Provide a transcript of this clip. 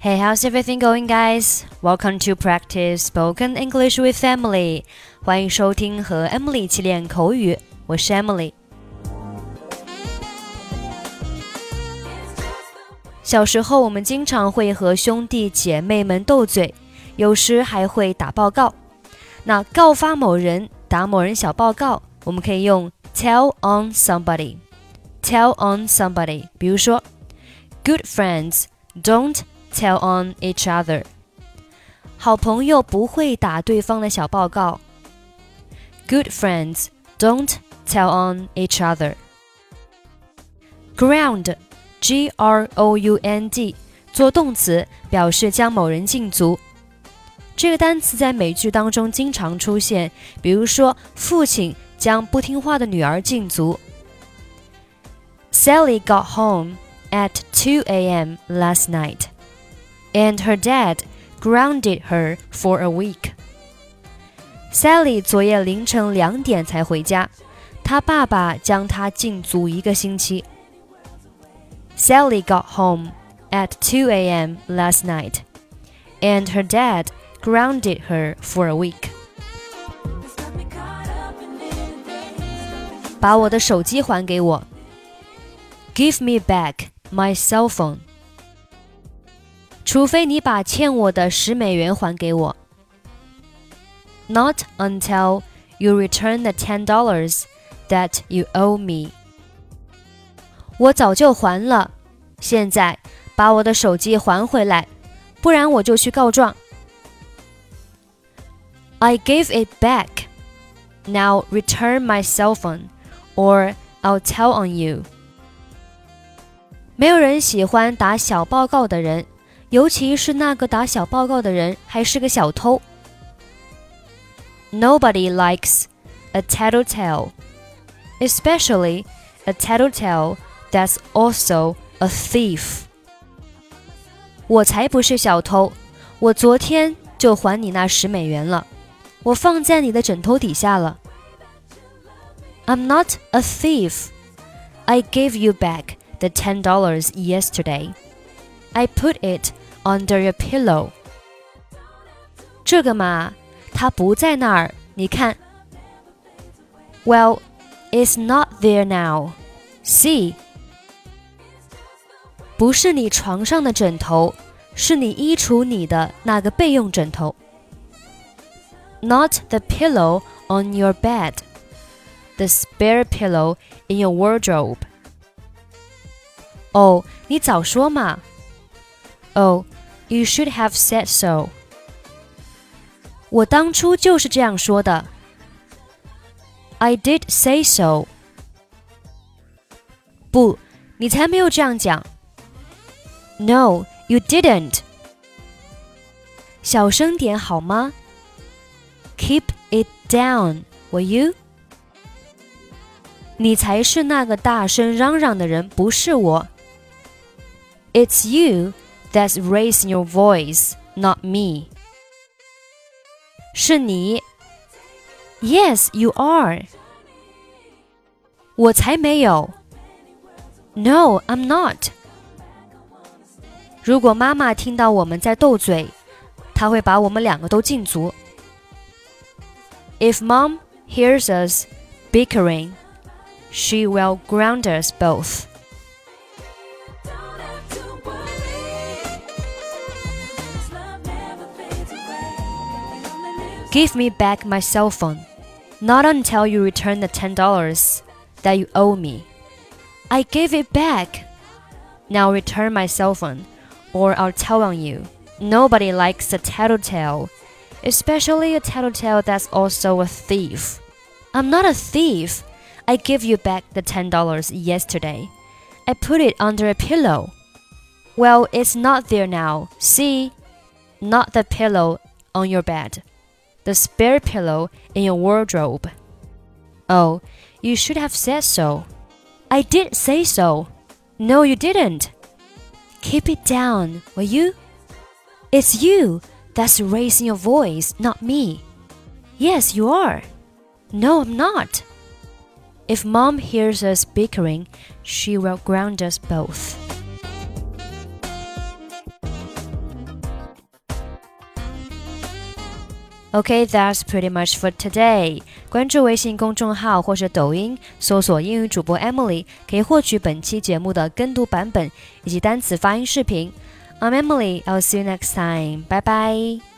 Hey, how's everything going, guys? Welcome to practice spoken English with Emily. 欢迎收听和 Emily 一起练口语，我是 Emily。小时候，我们经常会和兄弟姐妹们斗嘴，有时还会打报告。那告发某人、打某人小报告，我们可以用 tell on somebody。tell on somebody，比如说，Good friends don't tell on each other。好朋友不会打对方的小报告。Good friends don't tell on each other. Ground, G R O U N D，做动词表示将某人禁足。这个单词在美剧当中经常出现，比如说父亲将不听话的女儿禁足。Sally got home at 2 a.m. last night and her dad grounded her for a week. Sally 昨夜凌晨两点才回家，她爸爸将她禁足一个星期。Sally got home at 2 a.m. last night, and her dad grounded her for a week. 把我的手机还给我。Give me back my cell phone. 除非你把欠我的十美元还给我。Not until you return the ten dollars that you owe me. 我早就还了，现在把我的手机还回来，不然我就去告状。I gave it back. Now return my cell phone, or I'll tell on you. 没有人喜欢打小报告的人。 尤其是那个打小报告的人还是个小偷。Nobody likes a tattletale, especially a tattletale that's also a thief. 我才不是小偷，我昨天就还你那十美元了，我放在你的枕头底下了。I'm not a thief. I gave you back the ten dollars yesterday. I put it under your pillow。这个嘛，它不在那儿，你看。Well, it's not there now. See，不是你床上的枕头，是你衣橱里的那个备用枕头。Not the pillow on your bed, the spare pillow in your wardrobe. 哦，你早说嘛。Oh, you should have said so. 我当初就是这样说的。I did say so. 不，你才没有这样讲。No, you didn't. 小声点好吗？Keep it down, will you? 你才是那个大声嚷嚷的人，不是我。It's you that's raising your voice, not me. 是你。Yes, you are. 我才没有。No, I'm not. 如果妈妈听到我们在斗嘴，她会把我们两个都禁足。If mom hears us bickering, she will ground us both. Give me back my cell phone. Not until you return the $10 that you owe me. I gave it back. Now return my cell phone, or I'll tell on you. Nobody likes a tattletale, especially a tattletale that's also a thief. I'm not a thief. I gave you back the $10 yesterday. I put it under a pillow. Well, it's not there now. See? Not the pillow on your bed the spare pillow in your wardrobe. Oh, you should have said so. I did say so. No, you didn't. Keep it down, will you? It's you that's raising your voice, not me. Yes, you are. No, I'm not. If mom hears us bickering, she will ground us both. Okay, that's pretty much for today. 关注微信公众号或者抖音，搜索英语主播 Emily，可以获取本期节目的跟读版本以及单词发音视频。I'm Emily. I'll see you next time. Bye bye.